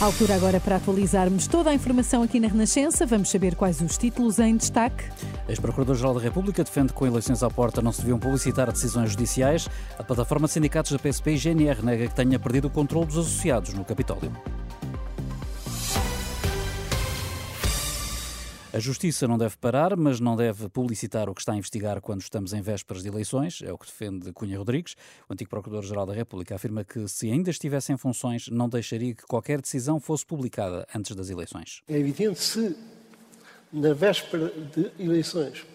Altura agora para atualizarmos toda a informação aqui na Renascença. Vamos saber quais os títulos em destaque. Ex-Procurador-Geral da República defende que com eleições à porta não se deviam publicitar decisões judiciais. A plataforma de sindicatos da PSP e GNR nega que tenha perdido o controle dos associados no Capitólio. A Justiça não deve parar, mas não deve publicitar o que está a investigar quando estamos em vésperas de eleições, é o que defende Cunha Rodrigues. O antigo Procurador-Geral da República afirma que, se ainda estivesse em funções, não deixaria que qualquer decisão fosse publicada antes das eleições. É evidente se, na véspera de eleições,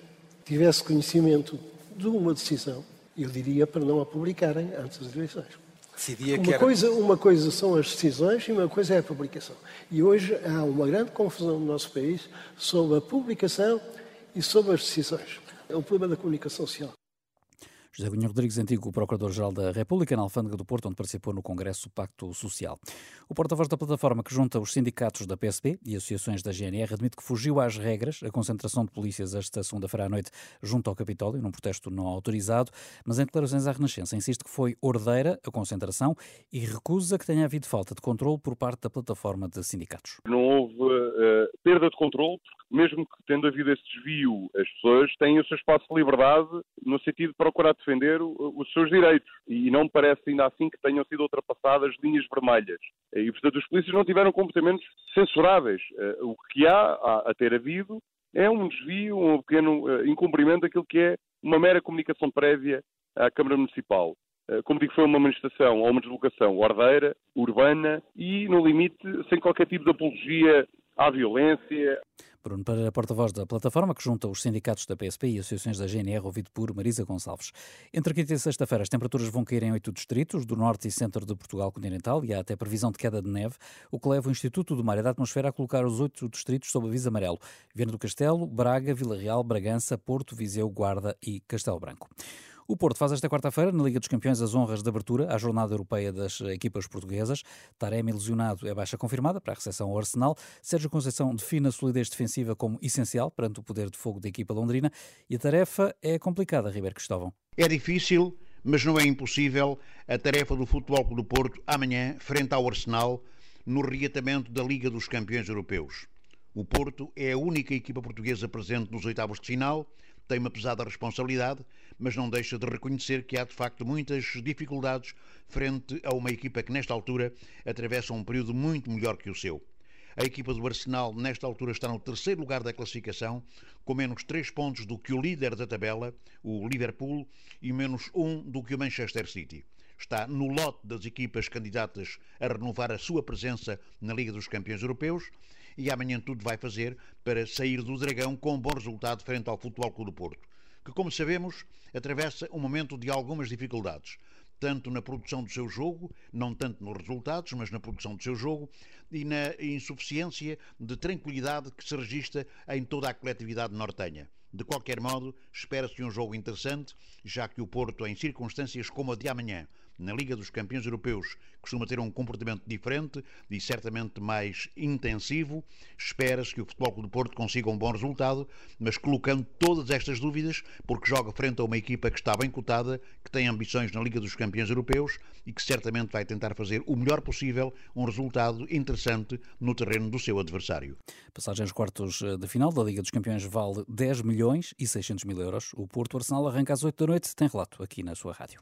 tivesse conhecimento de uma decisão, eu diria para não a publicarem antes das eleições. Decidia Uma era... coisa, uma coisa são as decisões e uma coisa é a publicação. E hoje há uma grande confusão no nosso país sobre a publicação e sobre as decisões. É um problema da comunicação social. José Cunha Rodrigues, antigo Procurador-Geral da República, na Alfândega do Porto, onde participou no Congresso Pacto Social. O porta-voz da plataforma que junta os sindicatos da PSP e associações da GNR admite que fugiu às regras a concentração de polícias esta segunda-feira à noite junto ao Capitólio, num protesto não autorizado, mas em declarações à Renascença insiste que foi ordeira a concentração e recusa que tenha havido falta de controle por parte da plataforma de sindicatos. Não houve uh, perda de controle, porque mesmo que tendo havido esse desvio, as pessoas têm o seu espaço de liberdade no sentido de procurar defender os seus direitos. E não parece ainda assim que tenham sido ultrapassadas linhas vermelhas. E, portanto, os polícias não tiveram comportamentos censuráveis. Uh, o que há a, ter havido é um desvio, um pequeno incumprimento daquilo que é uma mera comunicação prévia à Câmara Municipal. Como digo, foi uma manifestação ou uma deslocação ordeira, urbana e, no limite, sem qualquer tipo de apologia à violência. Bruno Pereira, porta-voz da plataforma que junta os sindicatos da PSP e associações da GNR, ouvido por Marisa Gonçalves. Entre quinta e sexta-feira, as temperaturas vão cair em oito distritos do norte e centro de Portugal continental e há até previsão de queda de neve, o que leva o Instituto do Mar e da Atmosfera a colocar os oito distritos sob aviso amarelo. Viana do Castelo, Braga, Vila Real, Bragança, Porto, Viseu, Guarda e Castelo Branco. O Porto faz esta quarta-feira, na Liga dos Campeões, as honras de abertura à jornada europeia das equipas portuguesas. Taremi ilusionado é baixa confirmada para a recepção ao Arsenal. Sérgio Conceição define a solidez defensiva como essencial perante o poder de fogo da equipa londrina e a tarefa é complicada, Ribeiro Cristóvão. É difícil, mas não é impossível a tarefa do Futebol do Porto amanhã, frente ao Arsenal, no reatamento da Liga dos Campeões Europeus. O Porto é a única equipa portuguesa presente nos oitavos de final tem uma pesada responsabilidade, mas não deixa de reconhecer que há de facto muitas dificuldades frente a uma equipa que nesta altura atravessa um período muito melhor que o seu. A equipa do Arsenal, nesta altura, está no terceiro lugar da classificação, com menos 3 pontos do que o líder da tabela, o Liverpool, e menos 1 do que o Manchester City. Está no lote das equipas candidatas a renovar a sua presença na Liga dos Campeões Europeus e amanhã tudo vai fazer para sair do Dragão com um bom resultado frente ao Futebol Clube do Porto, que, como sabemos, atravessa um momento de algumas dificuldades, tanto na produção do seu jogo, não tanto nos resultados, mas na produção do seu jogo, e na insuficiência de tranquilidade que se registra em toda a coletividade nortenha. De qualquer modo, espera-se um jogo interessante, já que o Porto, em circunstâncias como a de amanhã, na Liga dos Campeões Europeus costuma ter um comportamento diferente e certamente mais intensivo. Espera-se que o Futebol Clube do Porto consiga um bom resultado, mas colocando todas estas dúvidas, porque joga frente a uma equipa que está bem cotada, que tem ambições na Liga dos Campeões Europeus e que certamente vai tentar fazer o melhor possível um resultado interessante no terreno do seu adversário. Passagem aos quartos eh, de final da Liga dos Campeões vale 10 milhões e 600 mil euros. O Porto Arsenal arranca às 8 da noite. Tem relato aqui na sua rádio.